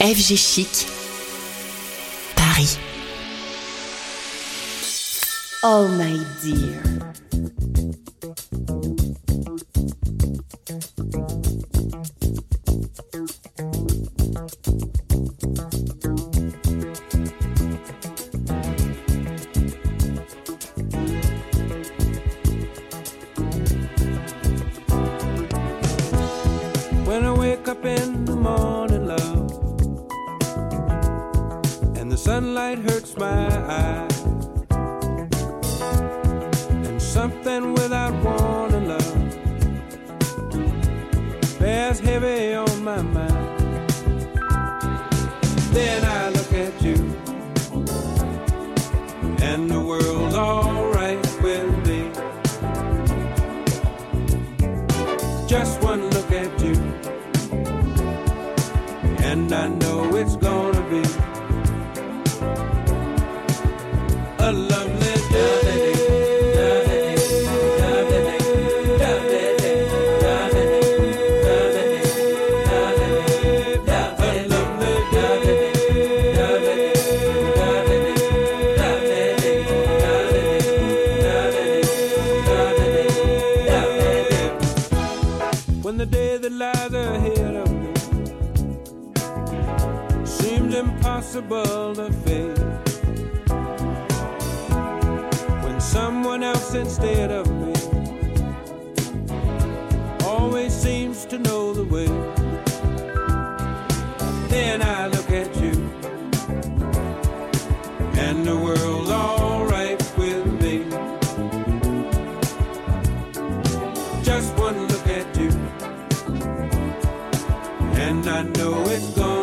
FG Chic, Paris. Oh my dear. and I know it's gone.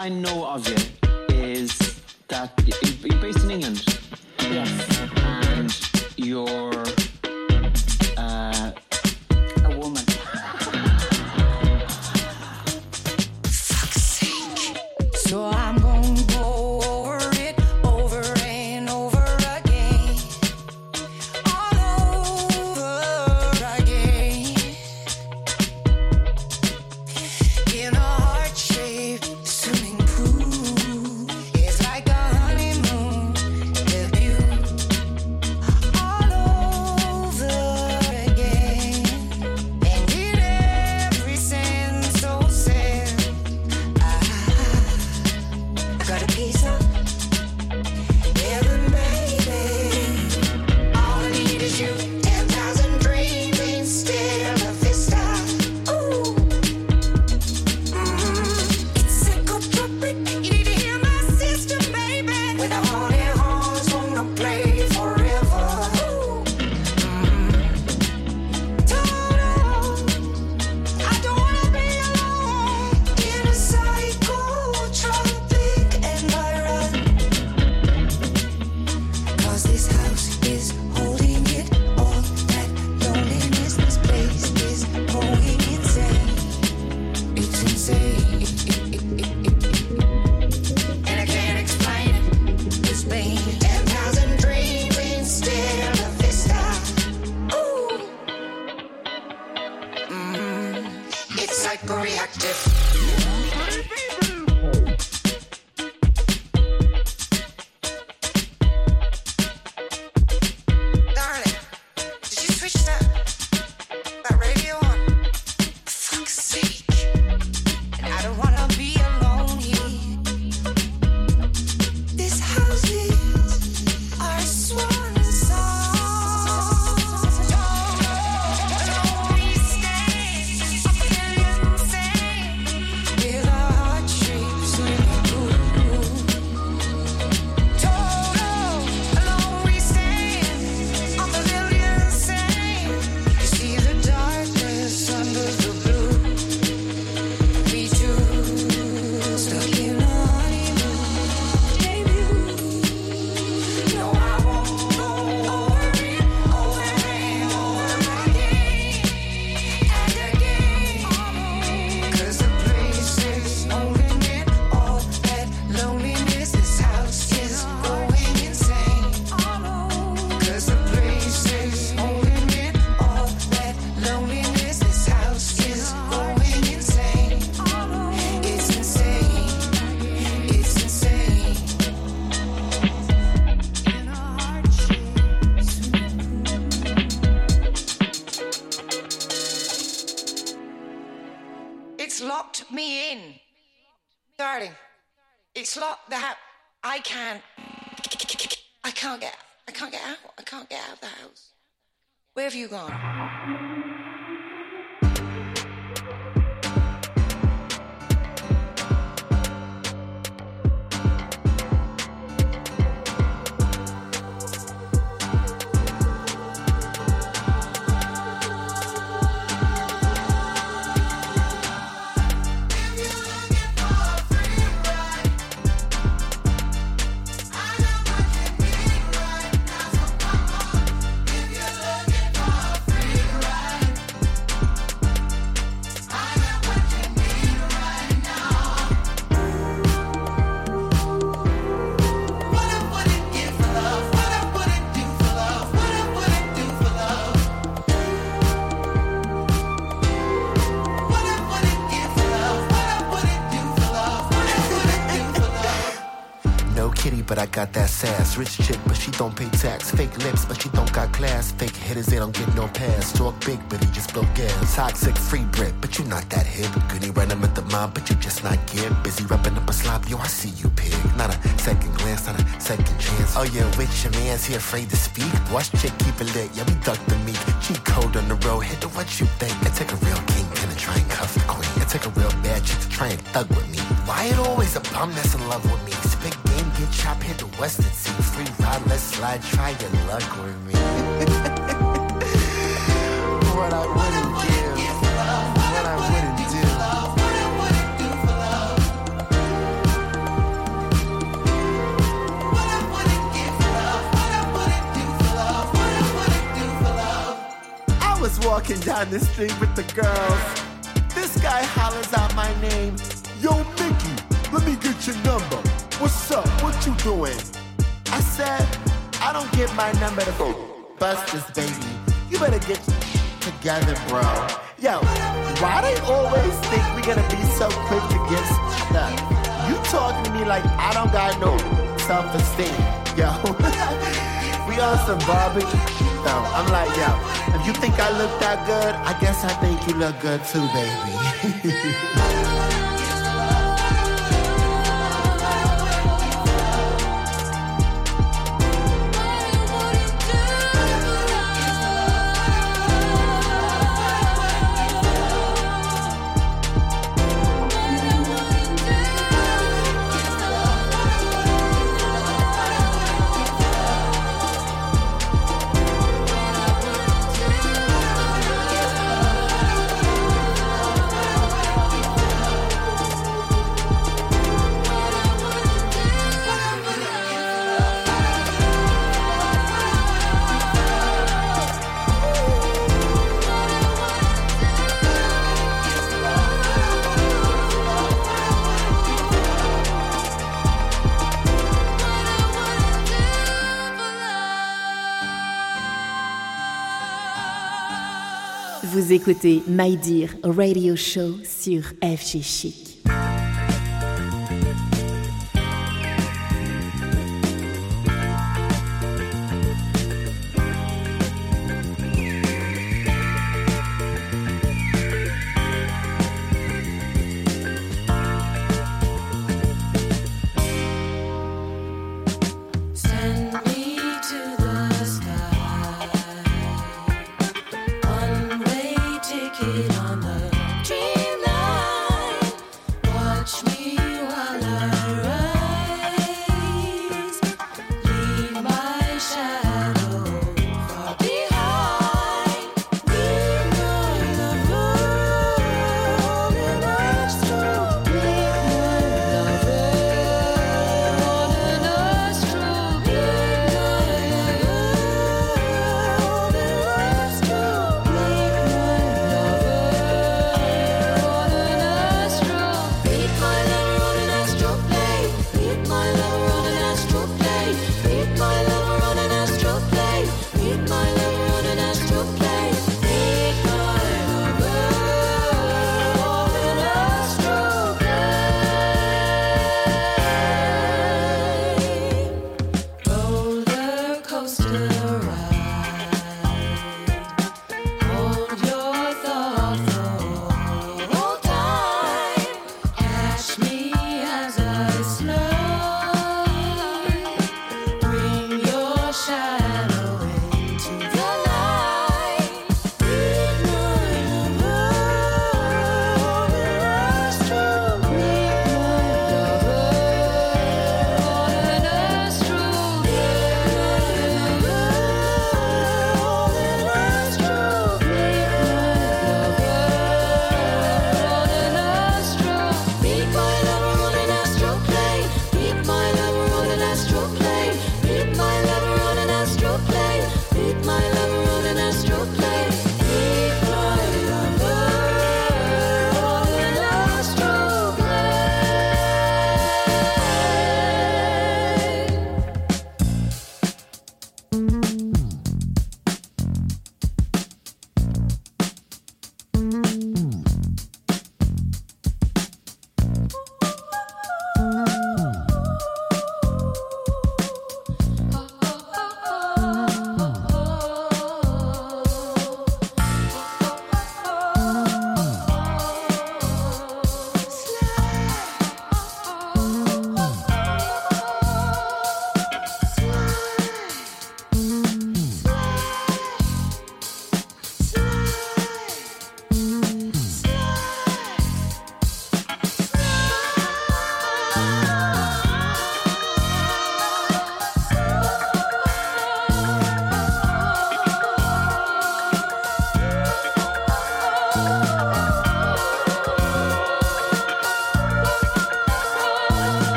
I know of you is that you're based in England. Yes. And you're don't pay tax. Fake lips, but she don't got class. Fake hitters, they don't get no pass. Talk big, but he just blow gas. Toxic, free Brit, but you not that hip. Goody running with the mob, but you just not get. Busy wrapping up a slob, yo, I see you, pig. Not a second glance, not a second chance. Oh, yeah, with your man's he afraid to speak. Watch chick, keep it lit, yeah, we duck the meat. She cold on the road, hit the what you think. It take a real kingpin to try and cuff the queen. It take a real bad chick to try and thug with me. Why it always a bum that's in love with me? Get chopped, hit the western sea. Free ride, let's slide, try your luck with me. what I wouldn't give, what I wouldn't do. For love, what I wouldn't do for love. I was walking down the street with the girls. This guy hollers out my name. Yo, Mickey, let me get your number. What's up? What you doing? I said, I don't give my number to bust this baby. You better get together, bro. Yo, why they always think we gonna be so quick to get stuck? You talking to me like I don't got no self-esteem. Yo, we on some barbecue. No, I'm like, yo, if you think I look that good, I guess I think you look good too, baby. Écoutez My Dear Radio Show sur FG Chic.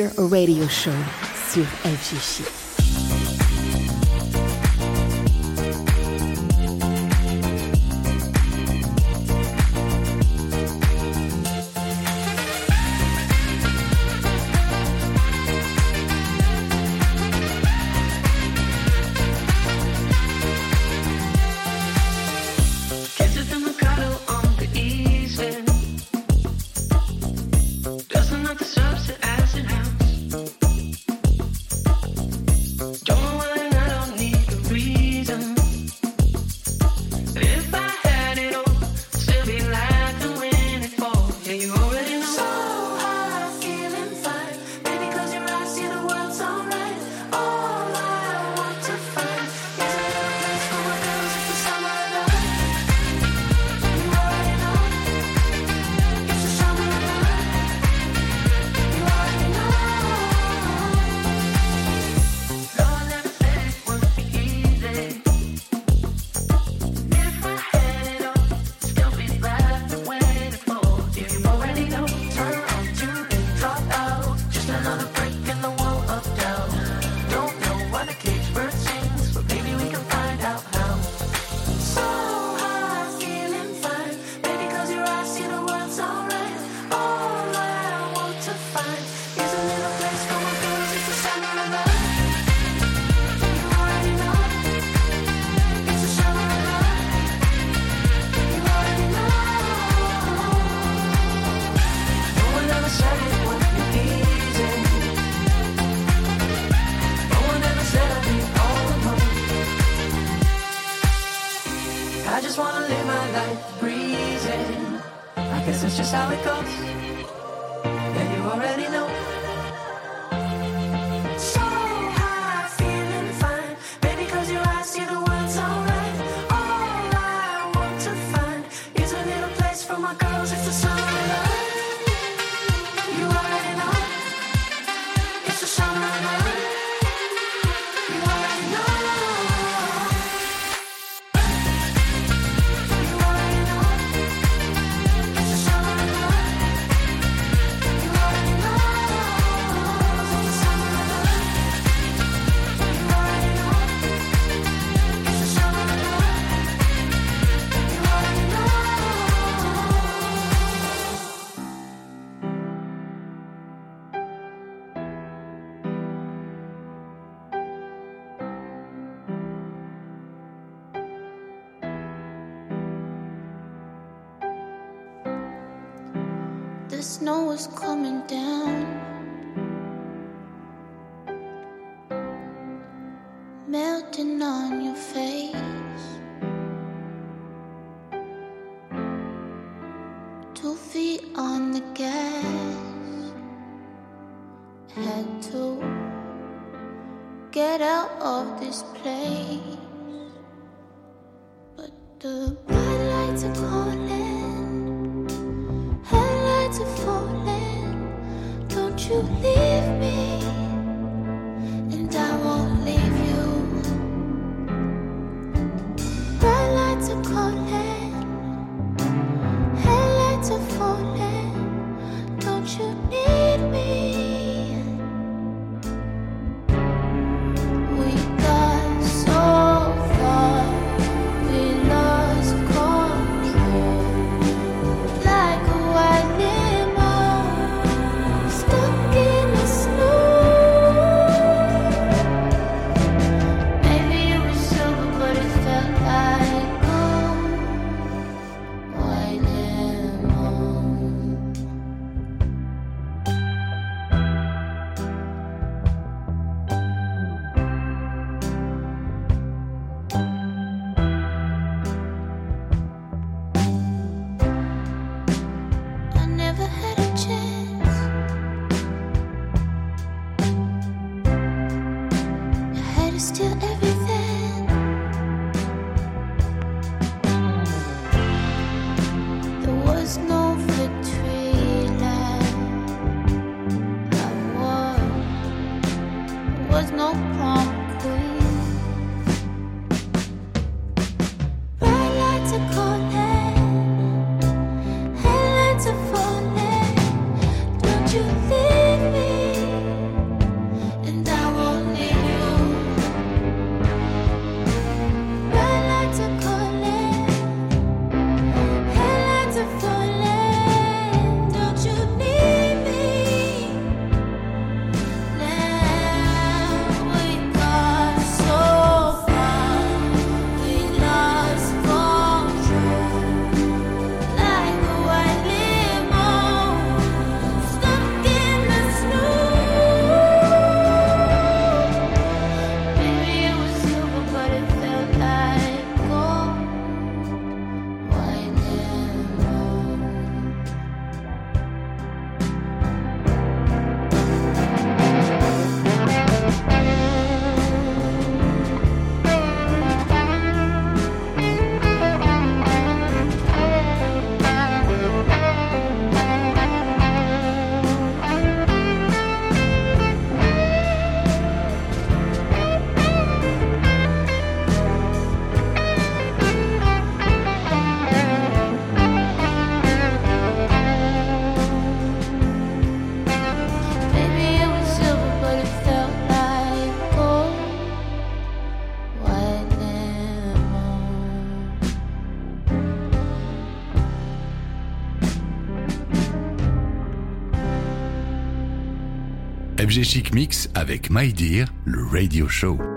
My Dear Radio Show sur FG of FG Chic Mix avec My Dear, le radio show.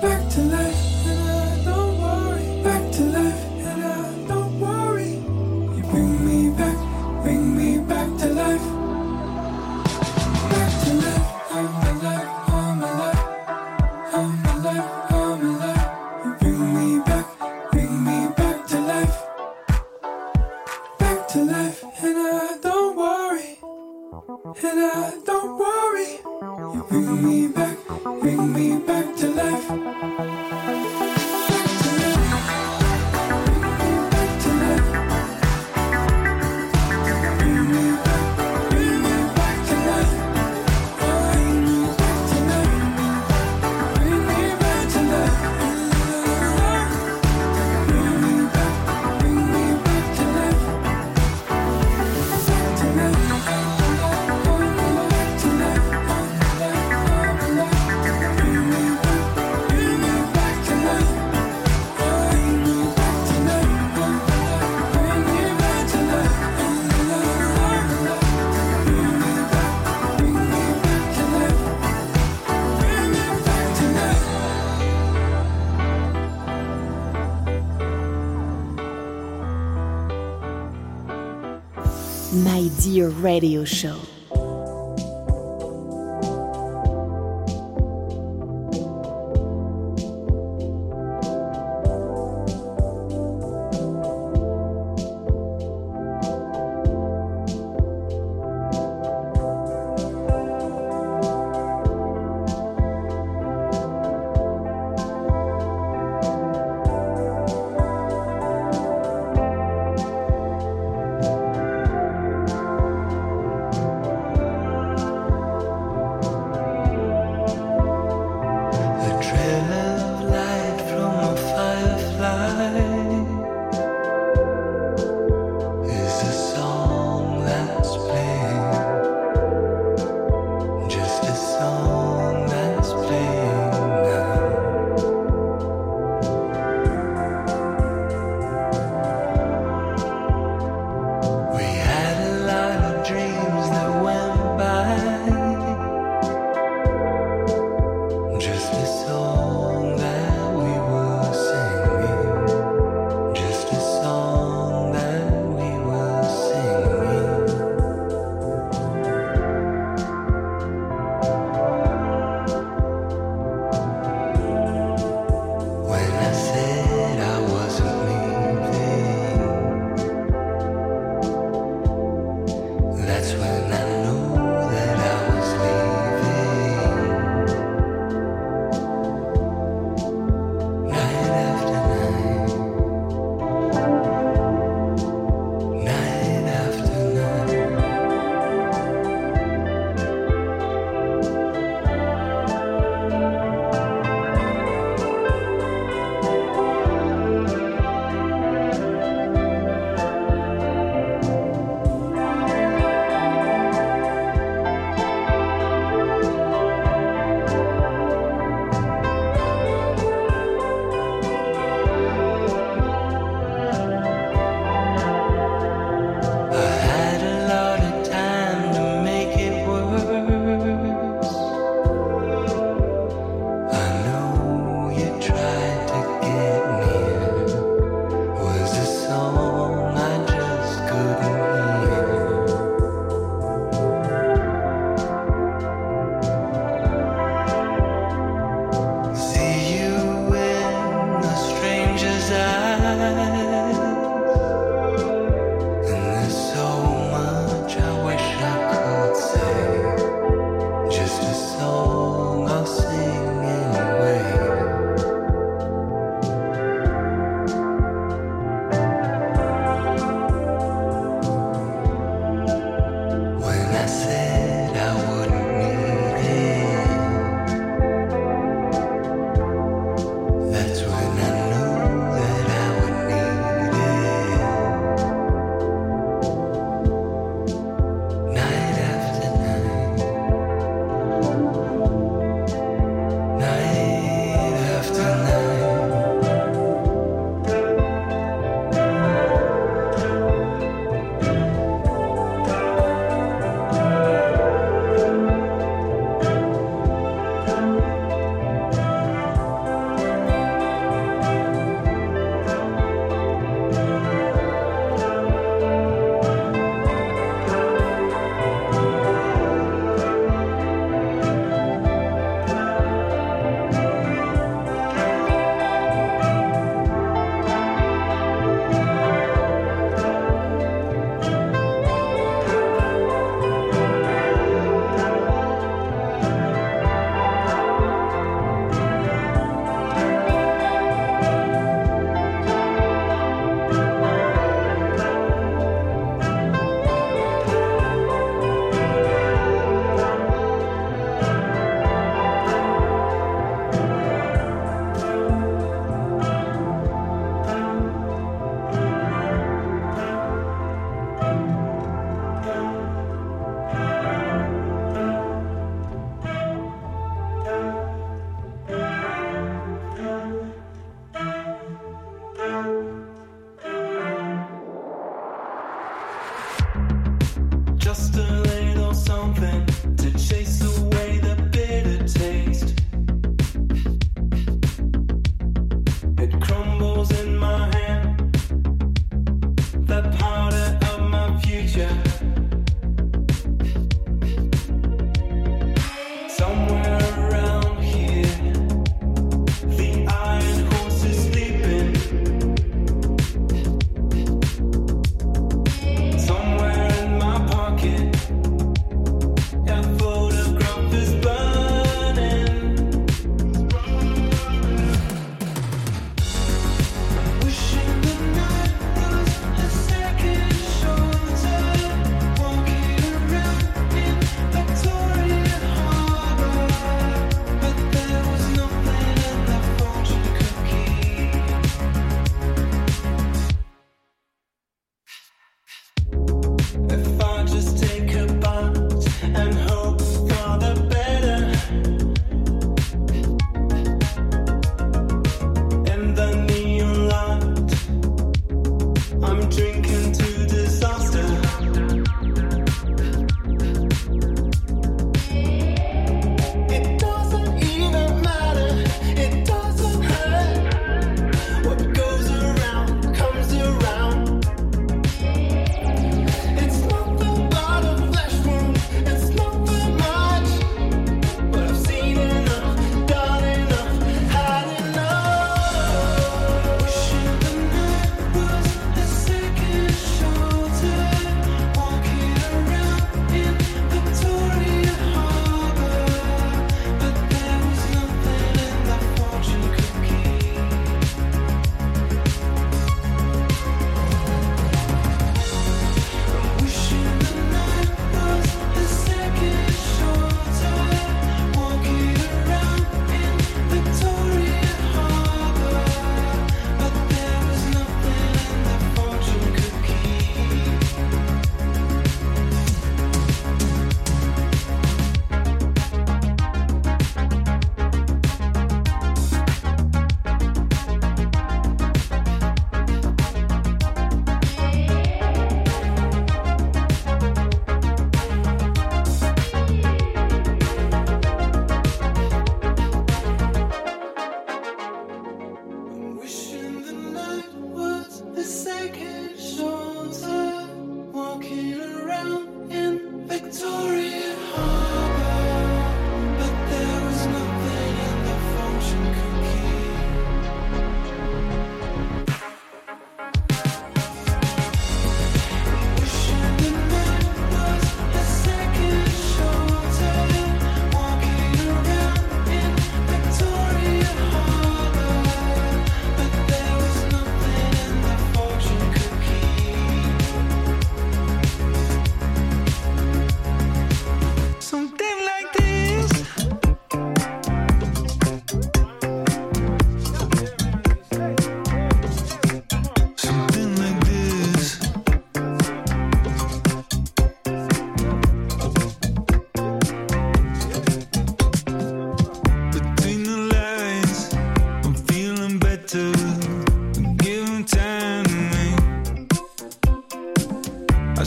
Back to life, Radio Show.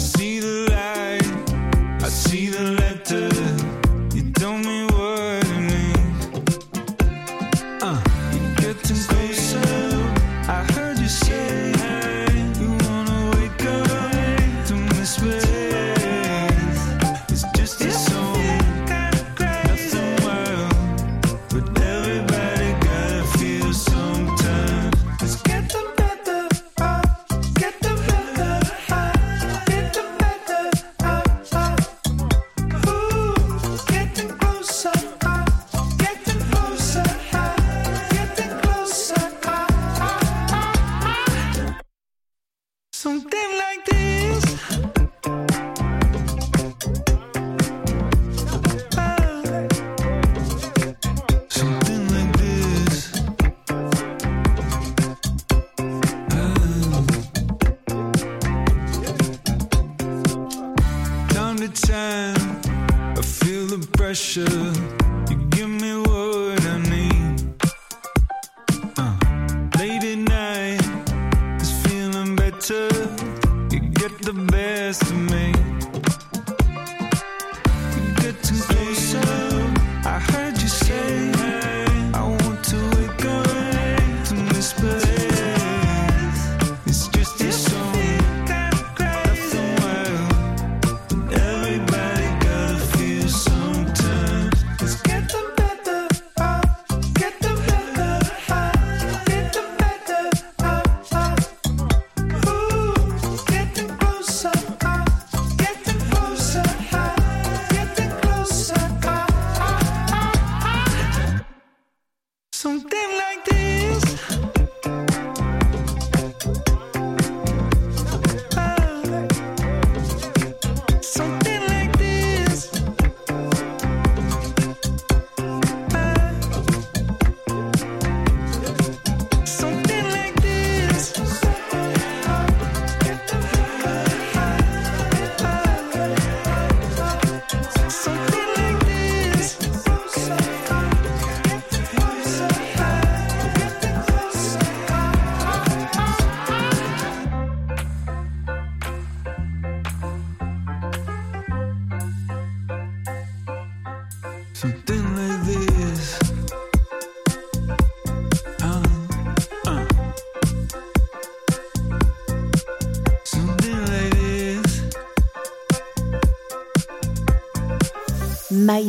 See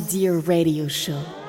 Dear Radio Show.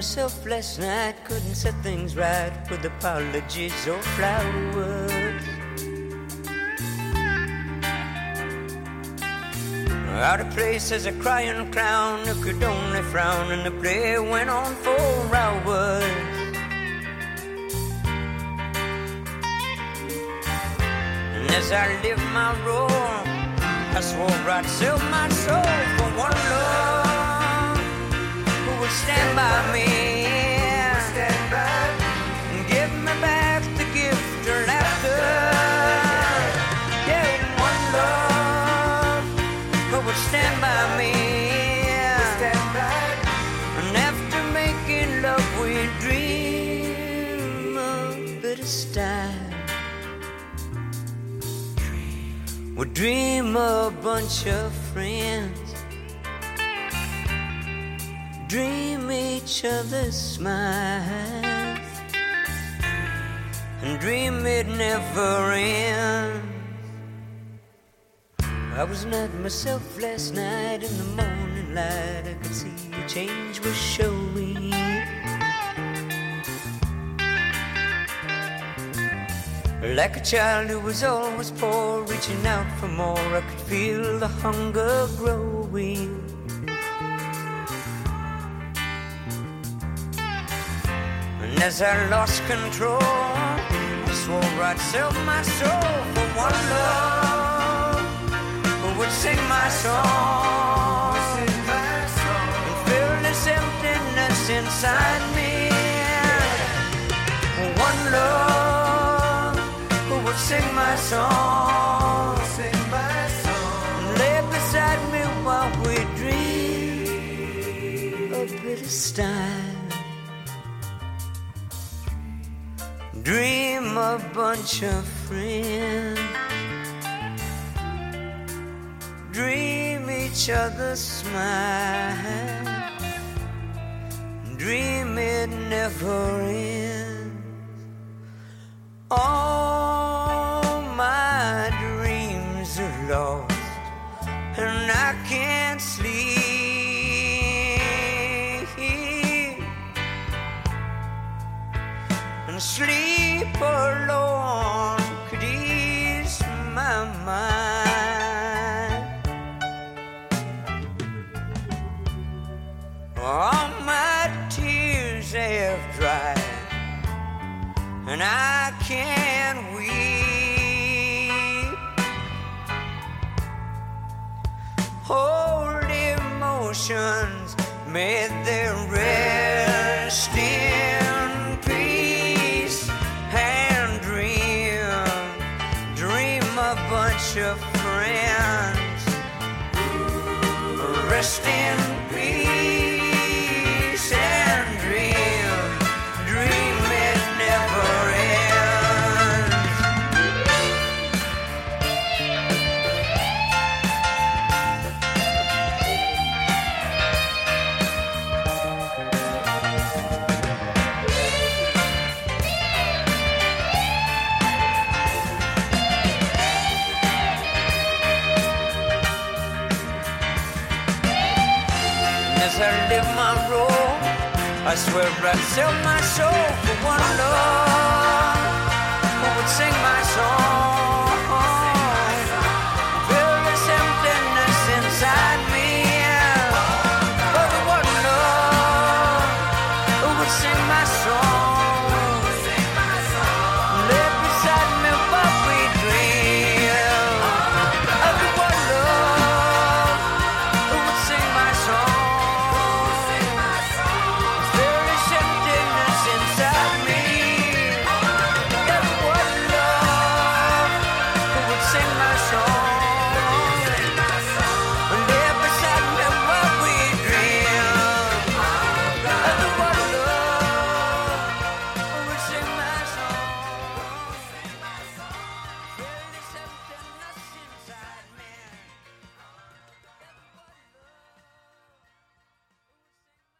myself last night, couldn't set things right with apologies or flowers. Out of place as a crying clown who could only frown, and the play went on for hours. And as I lived my role, I swore I'd sell my soul for one love stand by me. Stand by give me back the love who would stand by me. And after making love, we dream of style. We dream a bunch of friends. Dream each other's smiles. And dream it never ends. I was not myself last night in the morning light. I could see a change was showing. Like a child who was always poor, reaching out for more, I could feel the hunger growing. As I lost control, I swore I'd sell my soul for one love who would sing my song, and fill this emptiness inside me. One love who would sing my song, sing my song, lay beside me while we dream of style. Dream a bunch of friends. Dream each other smile. Dream it never ends. All my dreams are lost, and I can't sleep. Sleep alone could ease my mind. All my tears have dried, and I can't weep. Old emotions made their rest in of friends. Rest in I swear I'd sell my soul for one love who would sing my song.